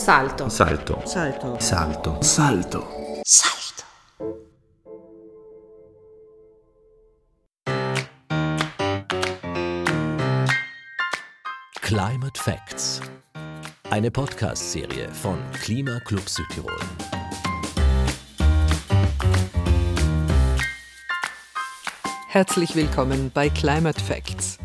Salto. Salto. Salto. Salto. Salto. Salto. Climate Facts. Eine Podcast-Serie von Klima Club Südtirol. Herzlich willkommen bei Climate Facts.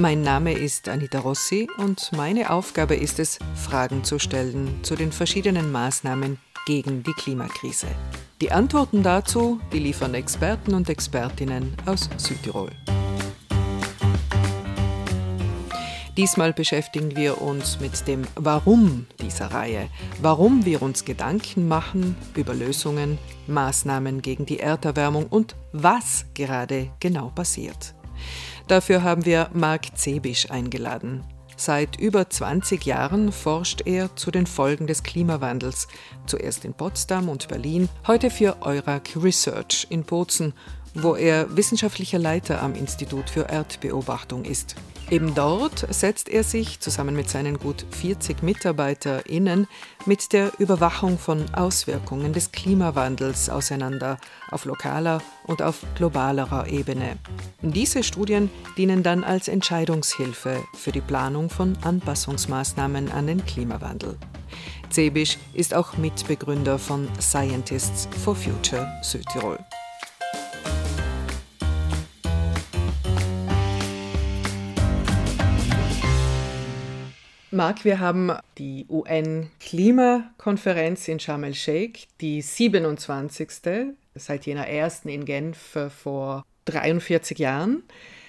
Mein Name ist Anita Rossi und meine Aufgabe ist es, Fragen zu stellen zu den verschiedenen Maßnahmen gegen die Klimakrise. Die Antworten dazu, die liefern Experten und Expertinnen aus Südtirol. Diesmal beschäftigen wir uns mit dem Warum dieser Reihe, warum wir uns Gedanken machen über Lösungen, Maßnahmen gegen die Erderwärmung und was gerade genau passiert. Dafür haben wir Marc Zebisch eingeladen. Seit über 20 Jahren forscht er zu den Folgen des Klimawandels, zuerst in Potsdam und Berlin, heute für Eurac Research in Bozen, wo er wissenschaftlicher Leiter am Institut für Erdbeobachtung ist. Eben dort setzt er sich zusammen mit seinen gut 40 MitarbeiterInnen mit der Überwachung von Auswirkungen des Klimawandels auseinander auf lokaler und auf globalerer Ebene. Diese Studien dienen dann als Entscheidungshilfe für die Planung von Anpassungsmaßnahmen an den Klimawandel. Zebisch ist auch Mitbegründer von Scientists for Future Südtirol. Marc, wir haben die UN-Klimakonferenz in Sharm el-Sheikh, die 27. seit jener ersten in Genf vor 43 Jahren.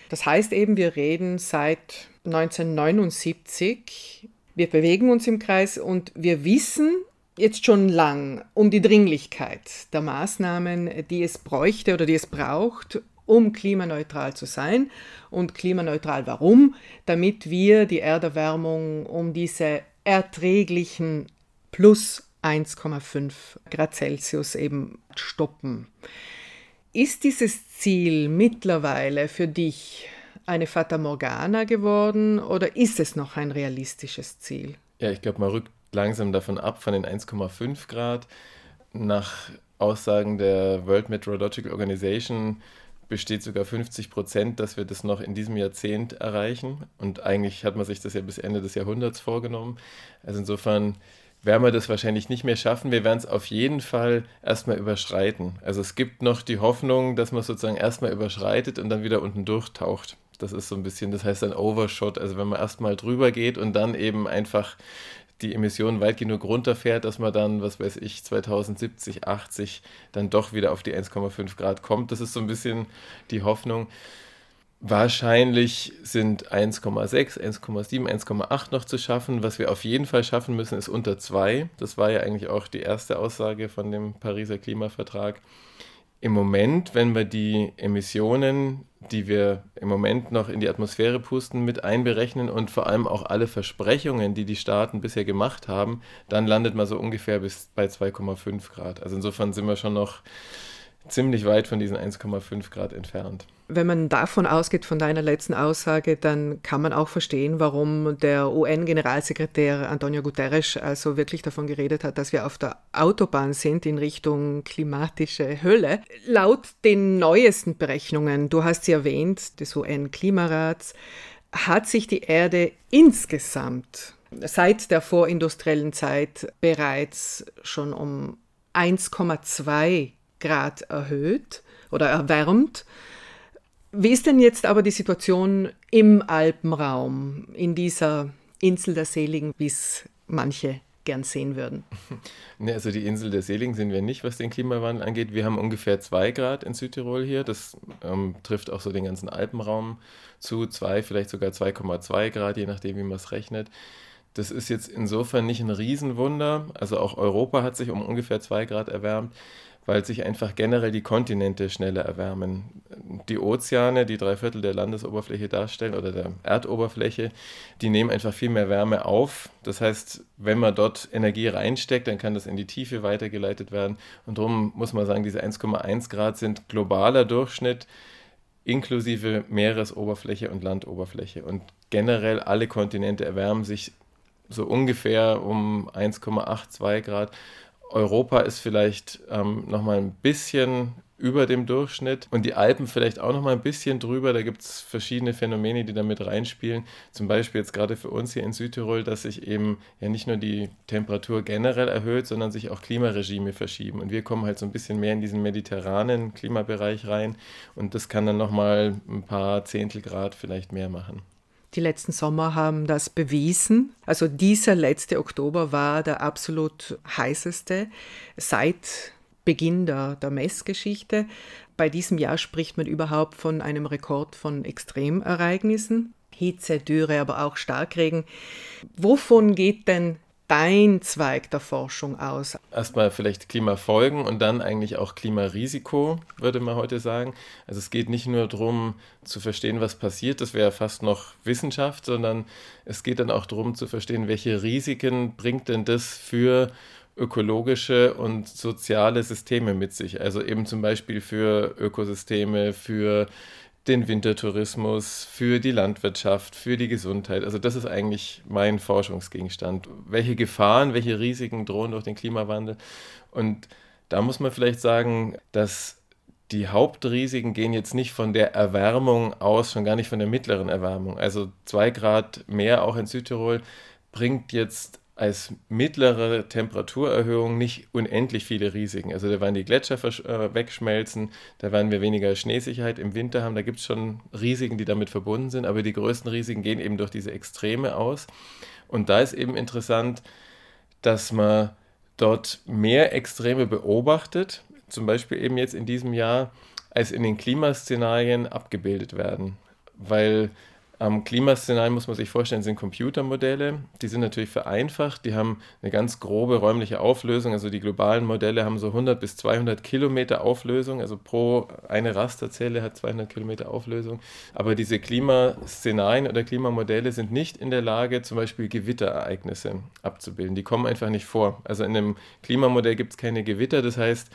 Das heißt eben, wir reden seit 1979. Wir bewegen uns im Kreis und wir wissen jetzt schon lang um die Dringlichkeit der Maßnahmen, die es bräuchte oder die es braucht, um klimaneutral zu sein. Und klimaneutral warum? Damit wir die Erderwärmung um diese erträglichen plus 1,5 Grad Celsius eben stoppen. Ist dieses Ziel mittlerweile für dich eine Fata Morgana geworden oder ist es noch ein realistisches Ziel? Ja, ich glaube, man rückt langsam davon ab, von den 1,5 Grad. Nach Aussagen der World Meteorological Organization besteht sogar 50 Prozent, dass wir das noch in diesem Jahrzehnt erreichen. Und eigentlich hat man sich das ja bis Ende des Jahrhunderts vorgenommen. Also insofern werden wir das wahrscheinlich nicht mehr schaffen. Wir werden es auf jeden Fall erstmal überschreiten. Also es gibt noch die Hoffnung, dass man sozusagen erstmal überschreitet und dann wieder unten durchtaucht. Das ist so ein bisschen, das heißt ein Overshot. Also wenn man erstmal drüber geht und dann eben einfach die Emissionen weit genug runterfährt, dass man dann, was weiß ich, 2070, 80 dann doch wieder auf die 1,5 Grad kommt. Das ist so ein bisschen die Hoffnung. Wahrscheinlich sind 1,6, 1,7, 1,8 noch zu schaffen. Was wir auf jeden Fall schaffen müssen, ist unter 2. Das war ja eigentlich auch die erste Aussage von dem Pariser Klimavertrag. Im Moment, wenn wir die Emissionen die wir im Moment noch in die Atmosphäre pusten, mit einberechnen und vor allem auch alle Versprechungen, die die Staaten bisher gemacht haben, dann landet man so ungefähr bis bei 2,5 Grad. Also insofern sind wir schon noch ziemlich weit von diesen 1,5 Grad entfernt. Wenn man davon ausgeht, von deiner letzten Aussage, dann kann man auch verstehen, warum der UN-Generalsekretär Antonio Guterres also wirklich davon geredet hat, dass wir auf der Autobahn sind in Richtung klimatische Hölle. Laut den neuesten Berechnungen, du hast sie erwähnt, des UN-Klimarats, hat sich die Erde insgesamt seit der vorindustriellen Zeit bereits schon um 1,2 Grad erhöht oder erwärmt. Wie ist denn jetzt aber die Situation im Alpenraum, in dieser Insel der Seligen, wie es manche gern sehen würden? Ne, also die Insel der Seligen sind wir nicht, was den Klimawandel angeht. Wir haben ungefähr 2 Grad in Südtirol hier. Das ähm, trifft auch so den ganzen Alpenraum zu. 2, vielleicht sogar 2,2 Grad, je nachdem, wie man es rechnet. Das ist jetzt insofern nicht ein Riesenwunder. Also auch Europa hat sich um ungefähr 2 Grad erwärmt weil sich einfach generell die Kontinente schneller erwärmen. Die Ozeane, die drei Viertel der Landesoberfläche darstellen oder der Erdoberfläche, die nehmen einfach viel mehr Wärme auf. Das heißt, wenn man dort Energie reinsteckt, dann kann das in die Tiefe weitergeleitet werden. Und darum muss man sagen, diese 1,1 Grad sind globaler Durchschnitt inklusive Meeresoberfläche und Landoberfläche. Und generell alle Kontinente erwärmen sich so ungefähr um 1,82 Grad. Europa ist vielleicht ähm, nochmal ein bisschen über dem Durchschnitt und die Alpen vielleicht auch noch mal ein bisschen drüber. Da gibt es verschiedene Phänomene, die da mit reinspielen. Zum Beispiel jetzt gerade für uns hier in Südtirol, dass sich eben ja nicht nur die Temperatur generell erhöht, sondern sich auch Klimaregime verschieben. Und wir kommen halt so ein bisschen mehr in diesen mediterranen Klimabereich rein und das kann dann noch mal ein paar Zehntel Grad vielleicht mehr machen. Die letzten Sommer haben das bewiesen. Also dieser letzte Oktober war der absolut heißeste seit Beginn der, der Messgeschichte. Bei diesem Jahr spricht man überhaupt von einem Rekord von Extremereignissen. Hitze, Dürre, aber auch Starkregen. Wovon geht denn dein Zweig der Forschung aus? Erstmal vielleicht Klimafolgen und dann eigentlich auch Klimarisiko, würde man heute sagen. Also es geht nicht nur darum zu verstehen, was passiert, das wäre fast noch Wissenschaft, sondern es geht dann auch darum zu verstehen, welche Risiken bringt denn das für ökologische und soziale Systeme mit sich. Also eben zum Beispiel für Ökosysteme, für den Wintertourismus, für die Landwirtschaft, für die Gesundheit. Also das ist eigentlich mein Forschungsgegenstand. Welche Gefahren, welche Risiken drohen durch den Klimawandel? Und da muss man vielleicht sagen, dass die Hauptrisiken gehen jetzt nicht von der Erwärmung aus, schon gar nicht von der mittleren Erwärmung. Also zwei Grad mehr auch in Südtirol bringt jetzt als mittlere Temperaturerhöhung nicht unendlich viele Risiken. Also da werden die Gletscher äh, wegschmelzen, da werden wir weniger Schneesicherheit im Winter haben, da gibt es schon Risiken, die damit verbunden sind, aber die größten Risiken gehen eben durch diese Extreme aus. Und da ist eben interessant, dass man dort mehr Extreme beobachtet, zum Beispiel eben jetzt in diesem Jahr, als in den Klimaszenarien abgebildet werden. Weil am Klimaszenarien muss man sich vorstellen, sind Computermodelle. Die sind natürlich vereinfacht. Die haben eine ganz grobe räumliche Auflösung. Also die globalen Modelle haben so 100 bis 200 Kilometer Auflösung. Also pro eine Rasterzelle hat 200 Kilometer Auflösung. Aber diese Klimaszenarien oder Klimamodelle sind nicht in der Lage, zum Beispiel Gewitterereignisse abzubilden. Die kommen einfach nicht vor. Also in einem Klimamodell gibt es keine Gewitter. Das heißt,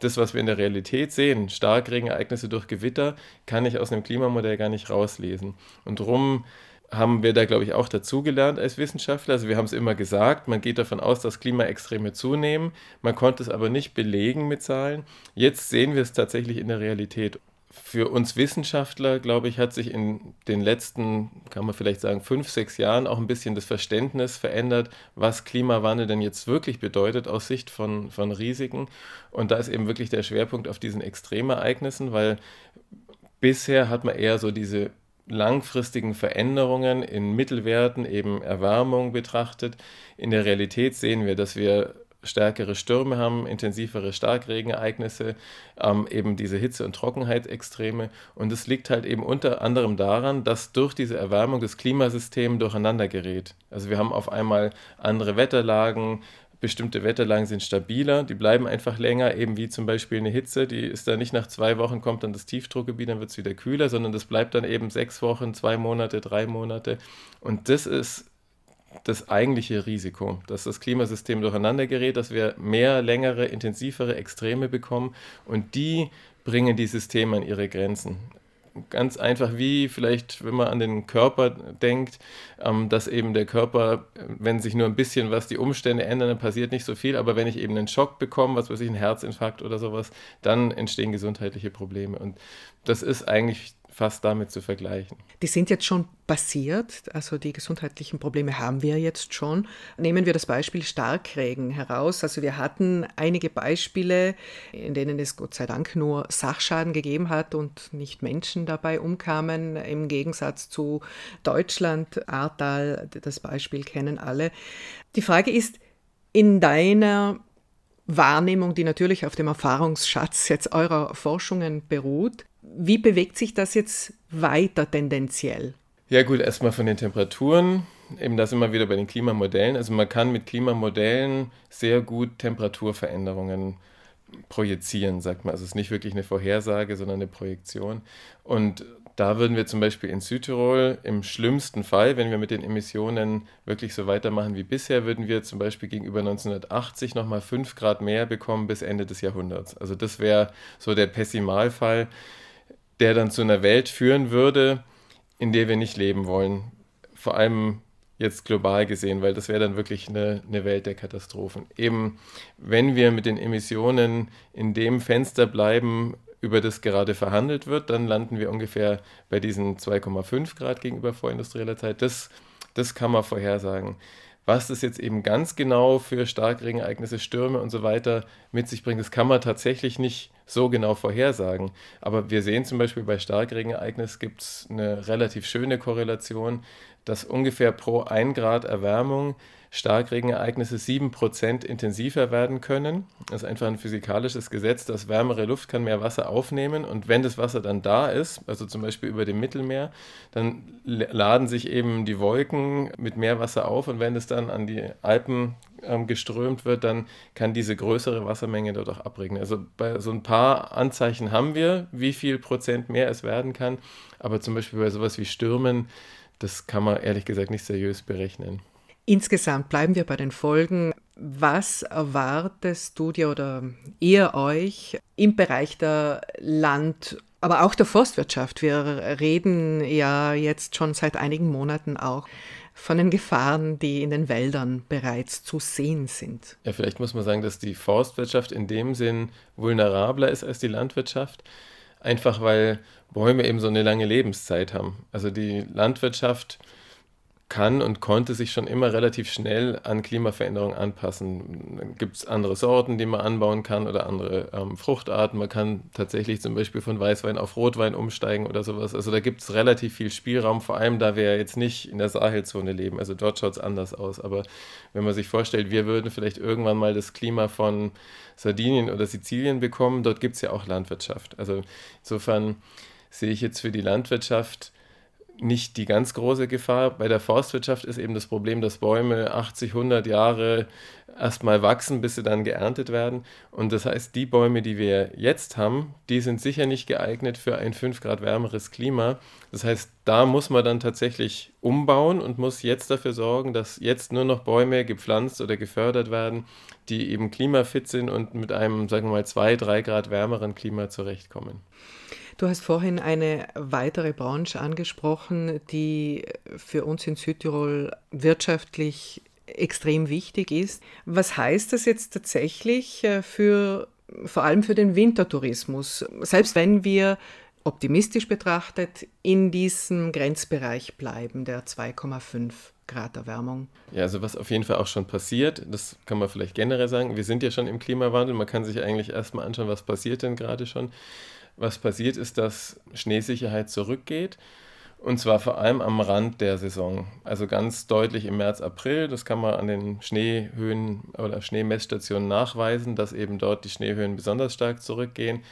das, was wir in der Realität sehen, Starkregenereignisse durch Gewitter, kann ich aus einem Klimamodell gar nicht rauslesen. Und darum haben wir da, glaube ich, auch dazugelernt als Wissenschaftler. Also wir haben es immer gesagt, man geht davon aus, dass Klimaextreme zunehmen. Man konnte es aber nicht belegen mit Zahlen. Jetzt sehen wir es tatsächlich in der Realität für uns Wissenschaftler, glaube ich, hat sich in den letzten, kann man vielleicht sagen, fünf, sechs Jahren auch ein bisschen das Verständnis verändert, was Klimawandel denn jetzt wirklich bedeutet aus Sicht von, von Risiken. Und da ist eben wirklich der Schwerpunkt auf diesen Extremereignissen, weil bisher hat man eher so diese langfristigen Veränderungen in Mittelwerten, eben Erwärmung betrachtet. In der Realität sehen wir, dass wir stärkere Stürme haben, intensivere Starkregenereignisse, ähm, eben diese Hitze- und Trockenheitsextreme. Und es liegt halt eben unter anderem daran, dass durch diese Erwärmung das Klimasystem durcheinander gerät. Also wir haben auf einmal andere Wetterlagen, bestimmte Wetterlagen sind stabiler, die bleiben einfach länger, eben wie zum Beispiel eine Hitze, die ist dann nicht nach zwei Wochen kommt dann das Tiefdruckgebiet, dann wird es wieder kühler, sondern das bleibt dann eben sechs Wochen, zwei Monate, drei Monate. Und das ist das eigentliche Risiko, dass das Klimasystem durcheinander gerät, dass wir mehr, längere, intensivere Extreme bekommen und die bringen die Systeme an ihre Grenzen. Ganz einfach wie vielleicht, wenn man an den Körper denkt, ähm, dass eben der Körper, wenn sich nur ein bisschen was die Umstände ändern, dann passiert nicht so viel, aber wenn ich eben einen Schock bekomme, was weiß ich, einen Herzinfarkt oder sowas, dann entstehen gesundheitliche Probleme. Und das ist eigentlich fast damit zu vergleichen. Die sind jetzt schon passiert, also die gesundheitlichen Probleme haben wir jetzt schon. Nehmen wir das Beispiel Starkregen heraus. Also wir hatten einige Beispiele, in denen es Gott sei Dank nur Sachschaden gegeben hat und nicht Menschen dabei umkamen, im Gegensatz zu Deutschland, Ahrtal, das Beispiel kennen alle. Die Frage ist, in deiner Wahrnehmung, die natürlich auf dem Erfahrungsschatz jetzt eurer Forschungen beruht, wie bewegt sich das jetzt weiter tendenziell? Ja gut, erstmal von den Temperaturen. Eben das immer wieder bei den Klimamodellen. Also man kann mit Klimamodellen sehr gut Temperaturveränderungen projizieren, sagt man. Also es ist nicht wirklich eine Vorhersage, sondern eine Projektion. Und da würden wir zum Beispiel in Südtirol im schlimmsten Fall, wenn wir mit den Emissionen wirklich so weitermachen wie bisher, würden wir zum Beispiel gegenüber 1980 nochmal 5 Grad mehr bekommen bis Ende des Jahrhunderts. Also das wäre so der Pessimalfall der dann zu einer Welt führen würde, in der wir nicht leben wollen. Vor allem jetzt global gesehen, weil das wäre dann wirklich eine, eine Welt der Katastrophen. Eben, wenn wir mit den Emissionen in dem Fenster bleiben, über das gerade verhandelt wird, dann landen wir ungefähr bei diesen 2,5 Grad gegenüber vorindustrieller Zeit. Das, das kann man vorhersagen. Was das jetzt eben ganz genau für Starkregenereignisse, Stürme und so weiter mit sich bringt, das kann man tatsächlich nicht so genau vorhersagen. Aber wir sehen zum Beispiel bei Starkregenereignissen gibt es eine relativ schöne Korrelation, dass ungefähr pro 1 Grad Erwärmung Starkregenereignisse 7% intensiver werden können. Das ist einfach ein physikalisches Gesetz, dass wärmere Luft kann mehr Wasser aufnehmen und wenn das Wasser dann da ist, also zum Beispiel über dem Mittelmeer, dann laden sich eben die Wolken mit mehr Wasser auf und wenn es dann an die Alpen ähm, geströmt wird, dann kann diese größere Wassermenge dort auch abregnen. Also bei so ein paar Anzeichen haben wir, wie viel Prozent mehr es werden kann, aber zum Beispiel bei sowas wie Stürmen, das kann man ehrlich gesagt nicht seriös berechnen. Insgesamt bleiben wir bei den Folgen. Was erwartest du dir oder ihr euch im Bereich der Land- aber auch der Forstwirtschaft? Wir reden ja jetzt schon seit einigen Monaten auch von den Gefahren, die in den Wäldern bereits zu sehen sind. Ja, vielleicht muss man sagen, dass die Forstwirtschaft in dem Sinn vulnerabler ist als die Landwirtschaft, einfach weil Bäume eben so eine lange Lebenszeit haben. Also die Landwirtschaft kann und konnte sich schon immer relativ schnell an Klimaveränderungen anpassen. Gibt es andere Sorten, die man anbauen kann oder andere ähm, Fruchtarten. Man kann tatsächlich zum Beispiel von Weißwein auf Rotwein umsteigen oder sowas. Also da gibt es relativ viel Spielraum, vor allem da wir jetzt nicht in der Sahelzone leben. Also dort schaut es anders aus. Aber wenn man sich vorstellt, wir würden vielleicht irgendwann mal das Klima von Sardinien oder Sizilien bekommen, dort gibt es ja auch Landwirtschaft. Also insofern sehe ich jetzt für die Landwirtschaft nicht die ganz große Gefahr. Bei der Forstwirtschaft ist eben das Problem, dass Bäume 80, 100 Jahre erstmal wachsen, bis sie dann geerntet werden. Und das heißt, die Bäume, die wir jetzt haben, die sind sicher nicht geeignet für ein 5 Grad wärmeres Klima. Das heißt, da muss man dann tatsächlich umbauen und muss jetzt dafür sorgen, dass jetzt nur noch Bäume gepflanzt oder gefördert werden, die eben klimafit sind und mit einem, sagen wir mal, 2, 3 Grad wärmeren Klima zurechtkommen. Du hast vorhin eine weitere Branche angesprochen, die für uns in Südtirol wirtschaftlich extrem wichtig ist. Was heißt das jetzt tatsächlich äh, für vor allem für den Wintertourismus? Selbst wenn wir optimistisch betrachtet in diesem Grenzbereich bleiben, der 2,5 Grad Erwärmung. Ja, also was auf jeden Fall auch schon passiert, das kann man vielleicht generell sagen. Wir sind ja schon im Klimawandel. Man kann sich eigentlich erstmal anschauen, was passiert denn gerade schon. Was passiert ist, dass Schneesicherheit zurückgeht. Und zwar vor allem am Rand der Saison. Also ganz deutlich im März, April. Das kann man an den Schneehöhen oder Schneemessstationen nachweisen, dass eben dort die Schneehöhen besonders stark zurückgehen.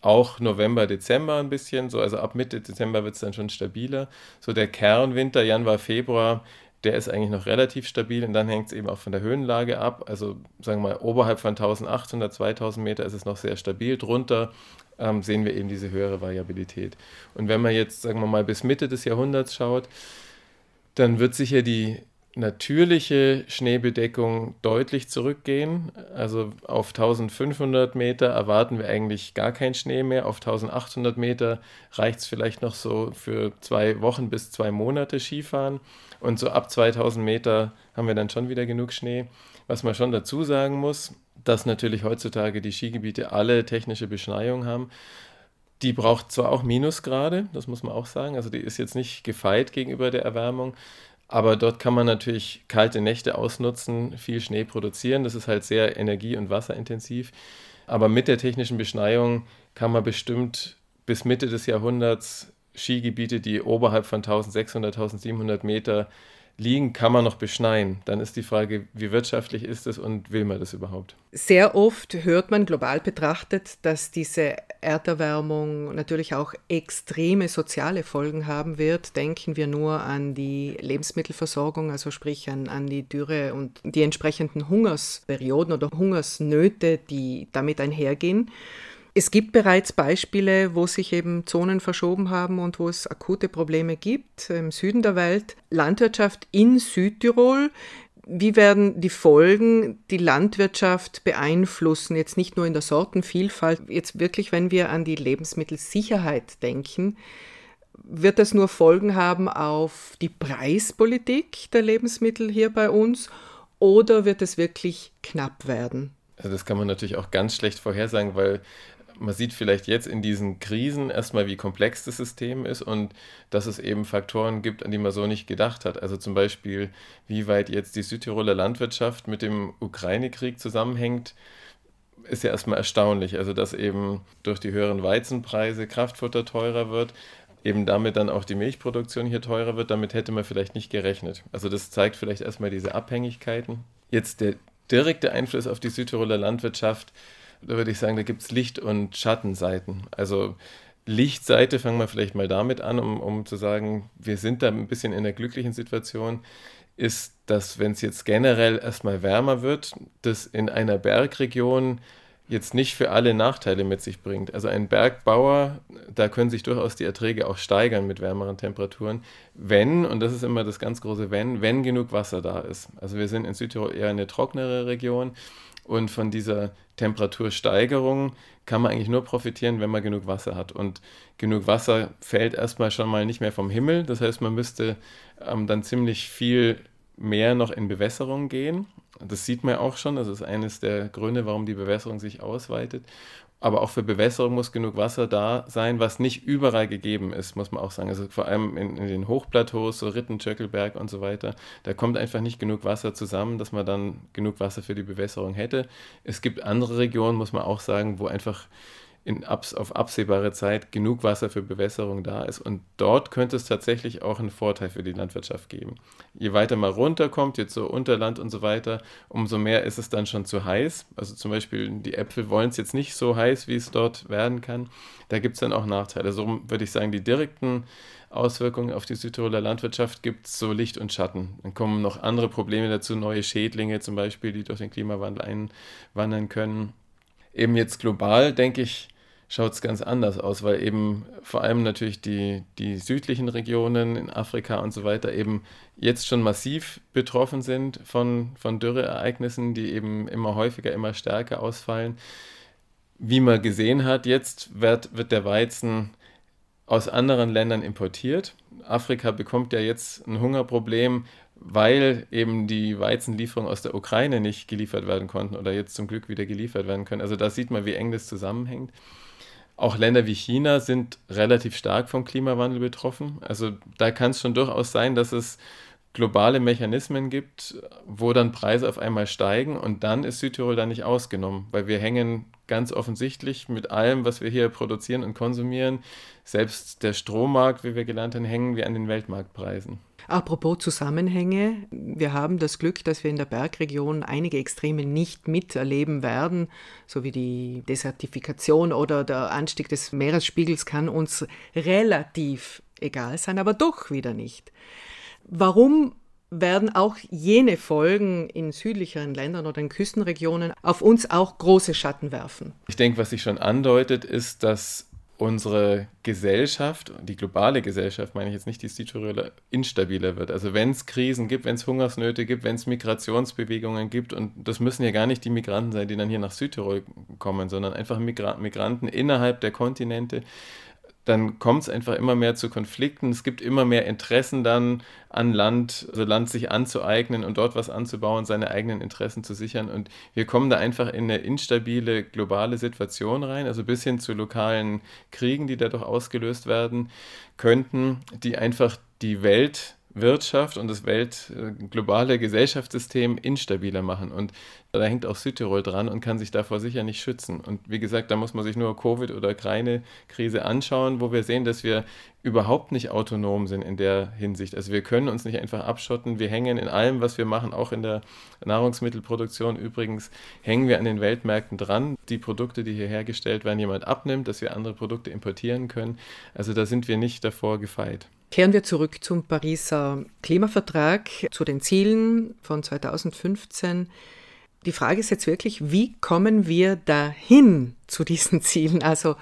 Auch November, Dezember ein bisschen. So, also ab Mitte Dezember wird es dann schon stabiler. So der Kernwinter, Januar, Februar, der ist eigentlich noch relativ stabil und dann hängt es eben auch von der Höhenlage ab. Also sagen wir mal, oberhalb von 1800, 2000 Meter ist es noch sehr stabil. Drunter ähm, sehen wir eben diese höhere Variabilität. Und wenn man jetzt, sagen wir mal, bis Mitte des Jahrhunderts schaut, dann wird sicher die natürliche Schneebedeckung deutlich zurückgehen. Also auf 1500 Meter erwarten wir eigentlich gar keinen Schnee mehr. Auf 1800 Meter reicht es vielleicht noch so für zwei Wochen bis zwei Monate Skifahren. Und so ab 2000 Meter haben wir dann schon wieder genug Schnee. Was man schon dazu sagen muss, dass natürlich heutzutage die Skigebiete alle technische Beschneiung haben. Die braucht zwar auch Minusgrade, das muss man auch sagen, also die ist jetzt nicht gefeit gegenüber der Erwärmung, aber dort kann man natürlich kalte Nächte ausnutzen, viel Schnee produzieren. Das ist halt sehr energie- und wasserintensiv. Aber mit der technischen Beschneiung kann man bestimmt bis Mitte des Jahrhunderts Skigebiete, die oberhalb von 1600, 1700 Meter liegen, kann man noch beschneien. Dann ist die Frage, wie wirtschaftlich ist es und will man das überhaupt? Sehr oft hört man global betrachtet, dass diese Erderwärmung natürlich auch extreme soziale Folgen haben wird. Denken wir nur an die Lebensmittelversorgung, also sprich an, an die Dürre und die entsprechenden Hungersperioden oder Hungersnöte, die damit einhergehen. Es gibt bereits Beispiele, wo sich eben Zonen verschoben haben und wo es akute Probleme gibt im Süden der Welt. Landwirtschaft in Südtirol. Wie werden die Folgen die Landwirtschaft beeinflussen? Jetzt nicht nur in der Sortenvielfalt, jetzt wirklich, wenn wir an die Lebensmittelsicherheit denken. wird das nur Folgen haben auf die Preispolitik der Lebensmittel hier bei uns oder wird es wirklich knapp werden? Also das kann man natürlich auch ganz schlecht vorhersagen, weil man sieht vielleicht jetzt in diesen Krisen erstmal, wie komplex das System ist und dass es eben Faktoren gibt, an die man so nicht gedacht hat. Also zum Beispiel, wie weit jetzt die Südtiroler Landwirtschaft mit dem Ukraine-Krieg zusammenhängt, ist ja erstmal erstaunlich. Also dass eben durch die höheren Weizenpreise Kraftfutter teurer wird, eben damit dann auch die Milchproduktion hier teurer wird, damit hätte man vielleicht nicht gerechnet. Also das zeigt vielleicht erstmal diese Abhängigkeiten. Jetzt der direkte Einfluss auf die Südtiroler Landwirtschaft da würde ich sagen, da gibt es Licht- und Schattenseiten. Also Lichtseite fangen wir vielleicht mal damit an, um, um zu sagen, wir sind da ein bisschen in einer glücklichen Situation, ist, dass wenn es jetzt generell erstmal wärmer wird, das in einer Bergregion jetzt nicht für alle Nachteile mit sich bringt. Also ein Bergbauer, da können sich durchaus die Erträge auch steigern mit wärmeren Temperaturen, wenn, und das ist immer das ganz große Wenn, wenn genug Wasser da ist. Also wir sind in Südtirol eher eine trocknere Region und von dieser Temperatursteigerung kann man eigentlich nur profitieren, wenn man genug Wasser hat. Und genug Wasser fällt erstmal schon mal nicht mehr vom Himmel. Das heißt, man müsste ähm, dann ziemlich viel mehr noch in Bewässerung gehen. Das sieht man auch schon. Das ist eines der Gründe, warum die Bewässerung sich ausweitet aber auch für Bewässerung muss genug Wasser da sein, was nicht überall gegeben ist, muss man auch sagen. Also vor allem in, in den Hochplateaus, so Ritten, Tschöckelberg und so weiter, da kommt einfach nicht genug Wasser zusammen, dass man dann genug Wasser für die Bewässerung hätte. Es gibt andere Regionen, muss man auch sagen, wo einfach in abs auf absehbare Zeit genug Wasser für Bewässerung da ist. Und dort könnte es tatsächlich auch einen Vorteil für die Landwirtschaft geben. Je weiter man runterkommt, jetzt so Unterland und so weiter, umso mehr ist es dann schon zu heiß. Also zum Beispiel die Äpfel wollen es jetzt nicht so heiß, wie es dort werden kann. Da gibt es dann auch Nachteile. So würde ich sagen, die direkten Auswirkungen auf die Südtiroler Landwirtschaft gibt es so Licht und Schatten. Dann kommen noch andere Probleme dazu, neue Schädlinge zum Beispiel, die durch den Klimawandel einwandern können. Eben jetzt global, denke ich, schaut es ganz anders aus, weil eben vor allem natürlich die, die südlichen Regionen in Afrika und so weiter eben jetzt schon massiv betroffen sind von, von Dürreereignissen, die eben immer häufiger, immer stärker ausfallen. Wie man gesehen hat, jetzt wird, wird der Weizen aus anderen Ländern importiert. Afrika bekommt ja jetzt ein Hungerproblem, weil eben die Weizenlieferungen aus der Ukraine nicht geliefert werden konnten oder jetzt zum Glück wieder geliefert werden können. Also da sieht man, wie eng das zusammenhängt. Auch Länder wie China sind relativ stark vom Klimawandel betroffen. Also da kann es schon durchaus sein, dass es globale Mechanismen gibt, wo dann Preise auf einmal steigen und dann ist Südtirol da nicht ausgenommen, weil wir hängen ganz offensichtlich mit allem, was wir hier produzieren und konsumieren, selbst der Strommarkt, wie wir gelernt haben, hängen wir an den Weltmarktpreisen. Apropos Zusammenhänge, wir haben das Glück, dass wir in der Bergregion einige Extreme nicht miterleben werden, so wie die Desertifikation oder der Anstieg des Meeresspiegels kann uns relativ egal sein, aber doch wieder nicht. Warum werden auch jene Folgen in südlicheren Ländern oder in Küstenregionen auf uns auch große Schatten werfen? Ich denke, was sich schon andeutet, ist, dass unsere Gesellschaft, die globale Gesellschaft, meine ich jetzt nicht die Südtiroler, instabiler wird. Also wenn es Krisen gibt, wenn es Hungersnöte gibt, wenn es Migrationsbewegungen gibt, und das müssen ja gar nicht die Migranten sein, die dann hier nach Südtirol kommen, sondern einfach Migranten innerhalb der Kontinente, dann kommt es einfach immer mehr zu Konflikten. Es gibt immer mehr Interessen dann an Land, also Land sich anzueignen und dort was anzubauen, seine eigenen Interessen zu sichern. Und wir kommen da einfach in eine instabile globale Situation rein, also bis hin zu lokalen Kriegen, die dadurch ausgelöst werden könnten, die einfach die Welt Wirtschaft und das Welt äh, globale Gesellschaftssystem instabiler machen. Und da hängt auch Südtirol dran und kann sich davor sicher nicht schützen. Und wie gesagt, da muss man sich nur Covid oder Ukraine-Krise anschauen, wo wir sehen, dass wir überhaupt nicht autonom sind in der Hinsicht. Also wir können uns nicht einfach abschotten. Wir hängen in allem, was wir machen, auch in der Nahrungsmittelproduktion übrigens, hängen wir an den Weltmärkten dran. Die Produkte, die hier hergestellt werden, jemand abnimmt, dass wir andere Produkte importieren können. Also da sind wir nicht davor gefeit. Kehren wir zurück zum Pariser Klimavertrag, zu den Zielen von 2015. Die Frage ist jetzt wirklich, wie kommen wir dahin zu diesen Zielen? Also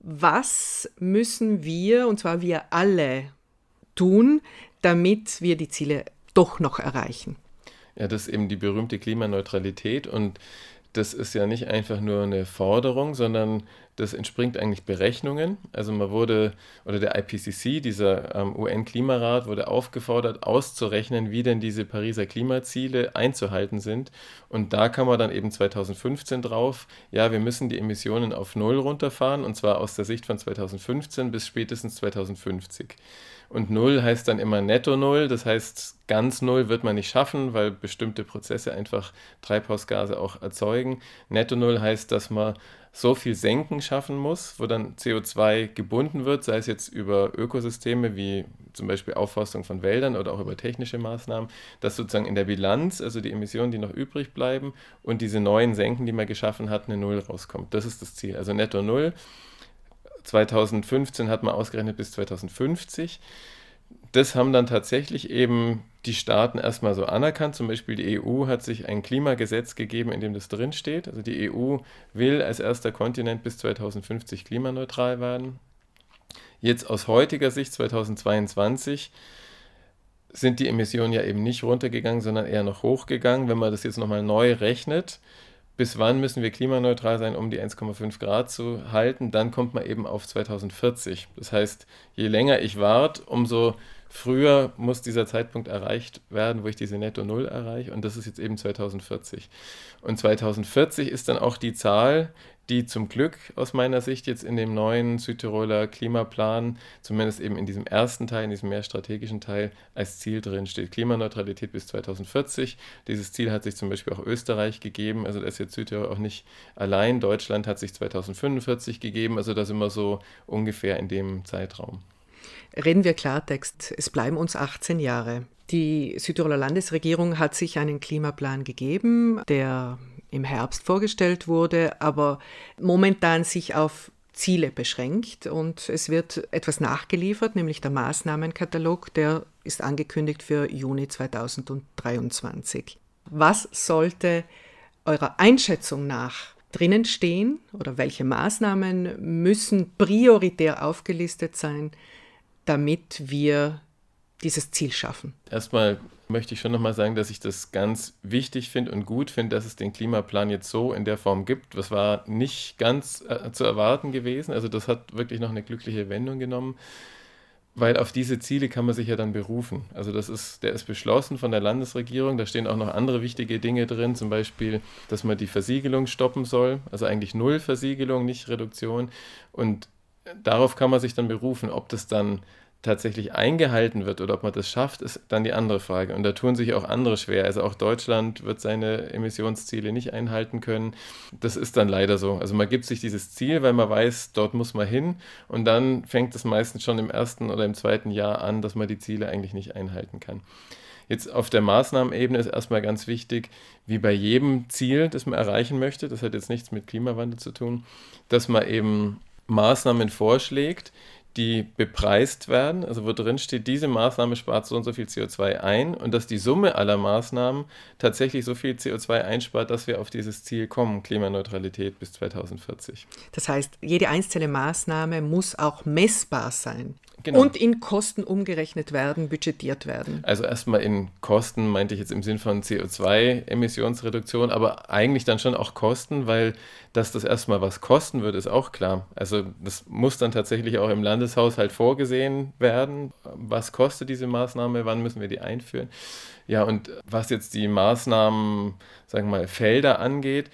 was müssen wir, und zwar wir alle, tun, damit wir die Ziele doch noch erreichen? Ja, das ist eben die berühmte Klimaneutralität und das ist ja nicht einfach nur eine Forderung, sondern das entspringt eigentlich Berechnungen. Also man wurde, oder der IPCC, dieser ähm, UN-Klimarat, wurde aufgefordert, auszurechnen, wie denn diese Pariser Klimaziele einzuhalten sind. Und da kam man dann eben 2015 drauf, ja, wir müssen die Emissionen auf Null runterfahren, und zwar aus der Sicht von 2015 bis spätestens 2050. Und Null heißt dann immer Netto Null, das heißt, ganz Null wird man nicht schaffen, weil bestimmte Prozesse einfach Treibhausgase auch erzeugen. Netto Null heißt, dass man so viel Senken schaffen muss, wo dann CO2 gebunden wird, sei es jetzt über Ökosysteme wie zum Beispiel Aufforstung von Wäldern oder auch über technische Maßnahmen, dass sozusagen in der Bilanz, also die Emissionen, die noch übrig bleiben und diese neuen Senken, die man geschaffen hat, eine Null rauskommt. Das ist das Ziel, also netto Null. 2015 hat man ausgerechnet bis 2050. Das haben dann tatsächlich eben die Staaten erstmal so anerkannt. Zum Beispiel die EU hat sich ein Klimagesetz gegeben, in dem das drinsteht. Also die EU will als erster Kontinent bis 2050 klimaneutral werden. Jetzt aus heutiger Sicht 2022 sind die Emissionen ja eben nicht runtergegangen, sondern eher noch hochgegangen. Wenn man das jetzt nochmal neu rechnet, bis wann müssen wir klimaneutral sein, um die 1,5 Grad zu halten, dann kommt man eben auf 2040. Das heißt, je länger ich warte, umso früher muss dieser Zeitpunkt erreicht werden, wo ich diese Netto Null erreiche. Und das ist jetzt eben 2040. Und 2040 ist dann auch die Zahl, die zum Glück aus meiner Sicht jetzt in dem neuen Südtiroler Klimaplan, zumindest eben in diesem ersten Teil, in diesem mehr strategischen Teil, als Ziel drin steht. Klimaneutralität bis 2040. Dieses Ziel hat sich zum Beispiel auch Österreich gegeben, also da ist jetzt Südtirol auch nicht allein. Deutschland hat sich 2045 gegeben, also da sind wir so ungefähr in dem Zeitraum. Reden wir Klartext, es bleiben uns 18 Jahre. Die Südtiroler Landesregierung hat sich einen Klimaplan gegeben, der im Herbst vorgestellt wurde, aber momentan sich auf Ziele beschränkt und es wird etwas nachgeliefert, nämlich der Maßnahmenkatalog, der ist angekündigt für Juni 2023. Was sollte eurer Einschätzung nach drinnen stehen oder welche Maßnahmen müssen prioritär aufgelistet sein, damit wir dieses Ziel schaffen? Erstmal möchte ich schon nochmal sagen, dass ich das ganz wichtig finde und gut finde, dass es den Klimaplan jetzt so in der Form gibt. Das war nicht ganz äh, zu erwarten gewesen. Also das hat wirklich noch eine glückliche Wendung genommen, weil auf diese Ziele kann man sich ja dann berufen. Also das ist, der ist beschlossen von der Landesregierung. Da stehen auch noch andere wichtige Dinge drin, zum Beispiel, dass man die Versiegelung stoppen soll. Also eigentlich null Versiegelung, nicht Reduktion. Und darauf kann man sich dann berufen, ob das dann tatsächlich eingehalten wird oder ob man das schafft, ist dann die andere Frage. Und da tun sich auch andere schwer. Also auch Deutschland wird seine Emissionsziele nicht einhalten können. Das ist dann leider so. Also man gibt sich dieses Ziel, weil man weiß, dort muss man hin. Und dann fängt es meistens schon im ersten oder im zweiten Jahr an, dass man die Ziele eigentlich nicht einhalten kann. Jetzt auf der Maßnahmenebene ist erstmal ganz wichtig, wie bei jedem Ziel, das man erreichen möchte, das hat jetzt nichts mit Klimawandel zu tun, dass man eben Maßnahmen vorschlägt, die bepreist werden, also wo drin steht, diese Maßnahme spart so und so viel CO2 ein und dass die Summe aller Maßnahmen tatsächlich so viel CO2 einspart, dass wir auf dieses Ziel kommen, Klimaneutralität bis 2040. Das heißt, jede einzelne Maßnahme muss auch messbar sein. Genau. Und in Kosten umgerechnet werden, budgetiert werden. Also erstmal in Kosten meinte ich jetzt im Sinn von CO2-Emissionsreduktion, aber eigentlich dann schon auch Kosten, weil dass das erstmal was kosten wird, ist auch klar. Also das muss dann tatsächlich auch im Landeshaushalt vorgesehen werden. Was kostet diese Maßnahme? Wann müssen wir die einführen? Ja, und was jetzt die Maßnahmen, sagen wir mal, Felder angeht,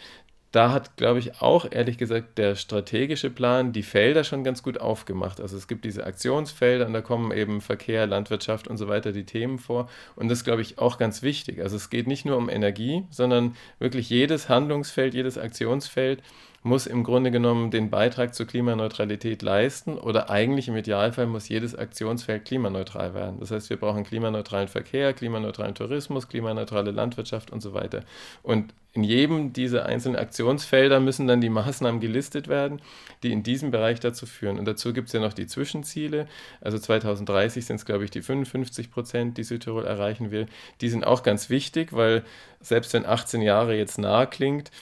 da hat, glaube ich, auch ehrlich gesagt der strategische Plan die Felder schon ganz gut aufgemacht. Also es gibt diese Aktionsfelder und da kommen eben Verkehr, Landwirtschaft und so weiter die Themen vor. Und das ist, glaube ich, auch ganz wichtig. Also es geht nicht nur um Energie, sondern wirklich jedes Handlungsfeld, jedes Aktionsfeld muss im Grunde genommen den Beitrag zur Klimaneutralität leisten oder eigentlich im Idealfall muss jedes Aktionsfeld klimaneutral werden. Das heißt, wir brauchen klimaneutralen Verkehr, klimaneutralen Tourismus, klimaneutrale Landwirtschaft und so weiter. Und in jedem dieser einzelnen Aktionsfelder müssen dann die Maßnahmen gelistet werden, die in diesem Bereich dazu führen. Und dazu gibt es ja noch die Zwischenziele. Also 2030 sind es, glaube ich, die 55 Prozent, die Südtirol erreichen will. Die sind auch ganz wichtig, weil selbst wenn 18 Jahre jetzt nahe klingt,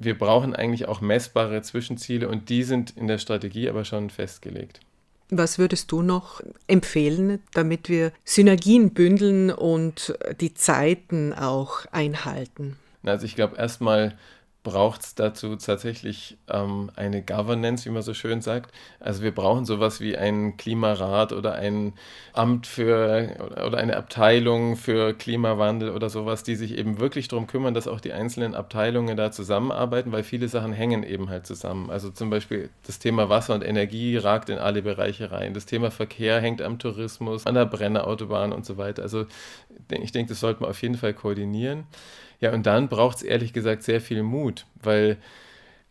wir brauchen eigentlich auch messbare Zwischenziele und die sind in der Strategie aber schon festgelegt. Was würdest du noch empfehlen, damit wir Synergien bündeln und die Zeiten auch einhalten? Also ich glaube erstmal braucht es dazu tatsächlich ähm, eine Governance, wie man so schön sagt. Also wir brauchen sowas wie einen Klimarat oder ein Amt für oder eine Abteilung für Klimawandel oder sowas, die sich eben wirklich darum kümmern, dass auch die einzelnen Abteilungen da zusammenarbeiten, weil viele Sachen hängen eben halt zusammen. Also zum Beispiel das Thema Wasser und Energie ragt in alle Bereiche rein. Das Thema Verkehr hängt am Tourismus, an der Brennerautobahn und so weiter. Also ich denke, das sollte man auf jeden Fall koordinieren. Ja, und dann braucht es ehrlich gesagt sehr viel Mut, weil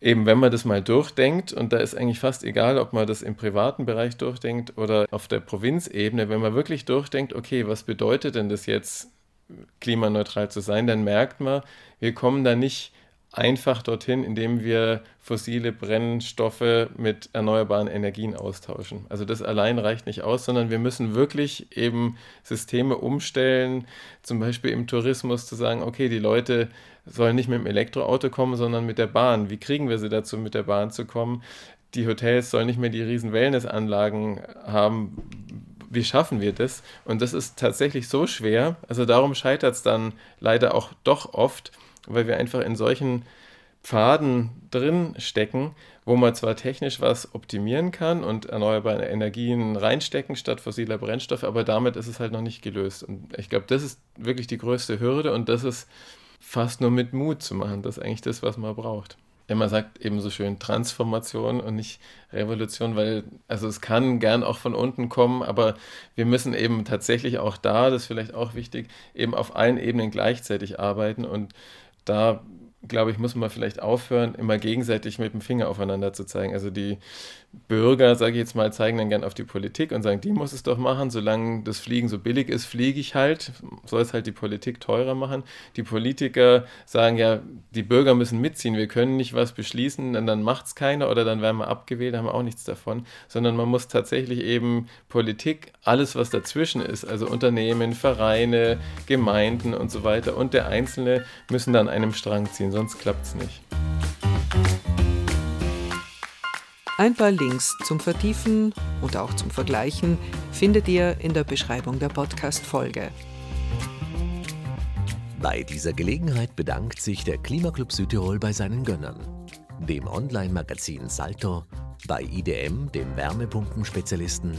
eben, wenn man das mal durchdenkt, und da ist eigentlich fast egal, ob man das im privaten Bereich durchdenkt oder auf der Provinzebene, wenn man wirklich durchdenkt, okay, was bedeutet denn das jetzt, klimaneutral zu sein, dann merkt man, wir kommen da nicht einfach dorthin, indem wir fossile Brennstoffe mit erneuerbaren Energien austauschen. Also das allein reicht nicht aus, sondern wir müssen wirklich eben Systeme umstellen, zum Beispiel im Tourismus zu sagen, okay, die Leute sollen nicht mit dem Elektroauto kommen, sondern mit der Bahn. Wie kriegen wir sie dazu, mit der Bahn zu kommen? Die Hotels sollen nicht mehr die riesen Wellnessanlagen haben. Wie schaffen wir das? Und das ist tatsächlich so schwer. Also darum scheitert es dann leider auch doch oft, weil wir einfach in solchen Pfaden drin stecken, wo man zwar technisch was optimieren kann und erneuerbare Energien reinstecken statt fossiler Brennstoffe, aber damit ist es halt noch nicht gelöst. Und ich glaube, das ist wirklich die größte Hürde und das ist fast nur mit Mut zu machen. Das ist eigentlich das, was man braucht. Immer sagt eben so schön Transformation und nicht Revolution, weil also es kann gern auch von unten kommen, aber wir müssen eben tatsächlich auch da, das ist vielleicht auch wichtig, eben auf allen Ebenen gleichzeitig arbeiten und da glaube ich, muss man vielleicht aufhören, immer gegenseitig mit dem Finger aufeinander zu zeigen. Also die Bürger, sage ich jetzt mal, zeigen dann gern auf die Politik und sagen, die muss es doch machen. Solange das Fliegen so billig ist, fliege ich halt. Soll es halt die Politik teurer machen. Die Politiker sagen ja, die Bürger müssen mitziehen. Wir können nicht was beschließen, und dann macht es keiner oder dann werden wir abgewählt, haben wir auch nichts davon. Sondern man muss tatsächlich eben Politik, alles was dazwischen ist, also Unternehmen, Vereine, Gemeinden und so weiter und der Einzelne müssen dann einem Strang ziehen, sonst klappt es nicht. Ein paar Links zum Vertiefen und auch zum Vergleichen findet ihr in der Beschreibung der Podcast-Folge. Bei dieser Gelegenheit bedankt sich der Klimaclub Südtirol bei seinen Gönnern, dem Online-Magazin Salto, bei IDM, dem Wärmepumpenspezialisten,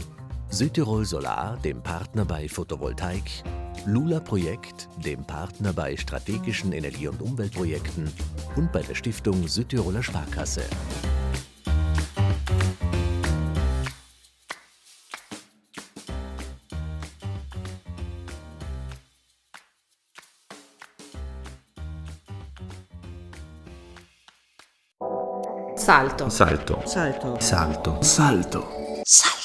Südtirol Solar, dem Partner bei Photovoltaik, Lula Projekt, dem Partner bei strategischen Energie- und Umweltprojekten und bei der Stiftung Südtiroler Sparkasse. Salto. Salto. Salto. Salto. Salto. Salto.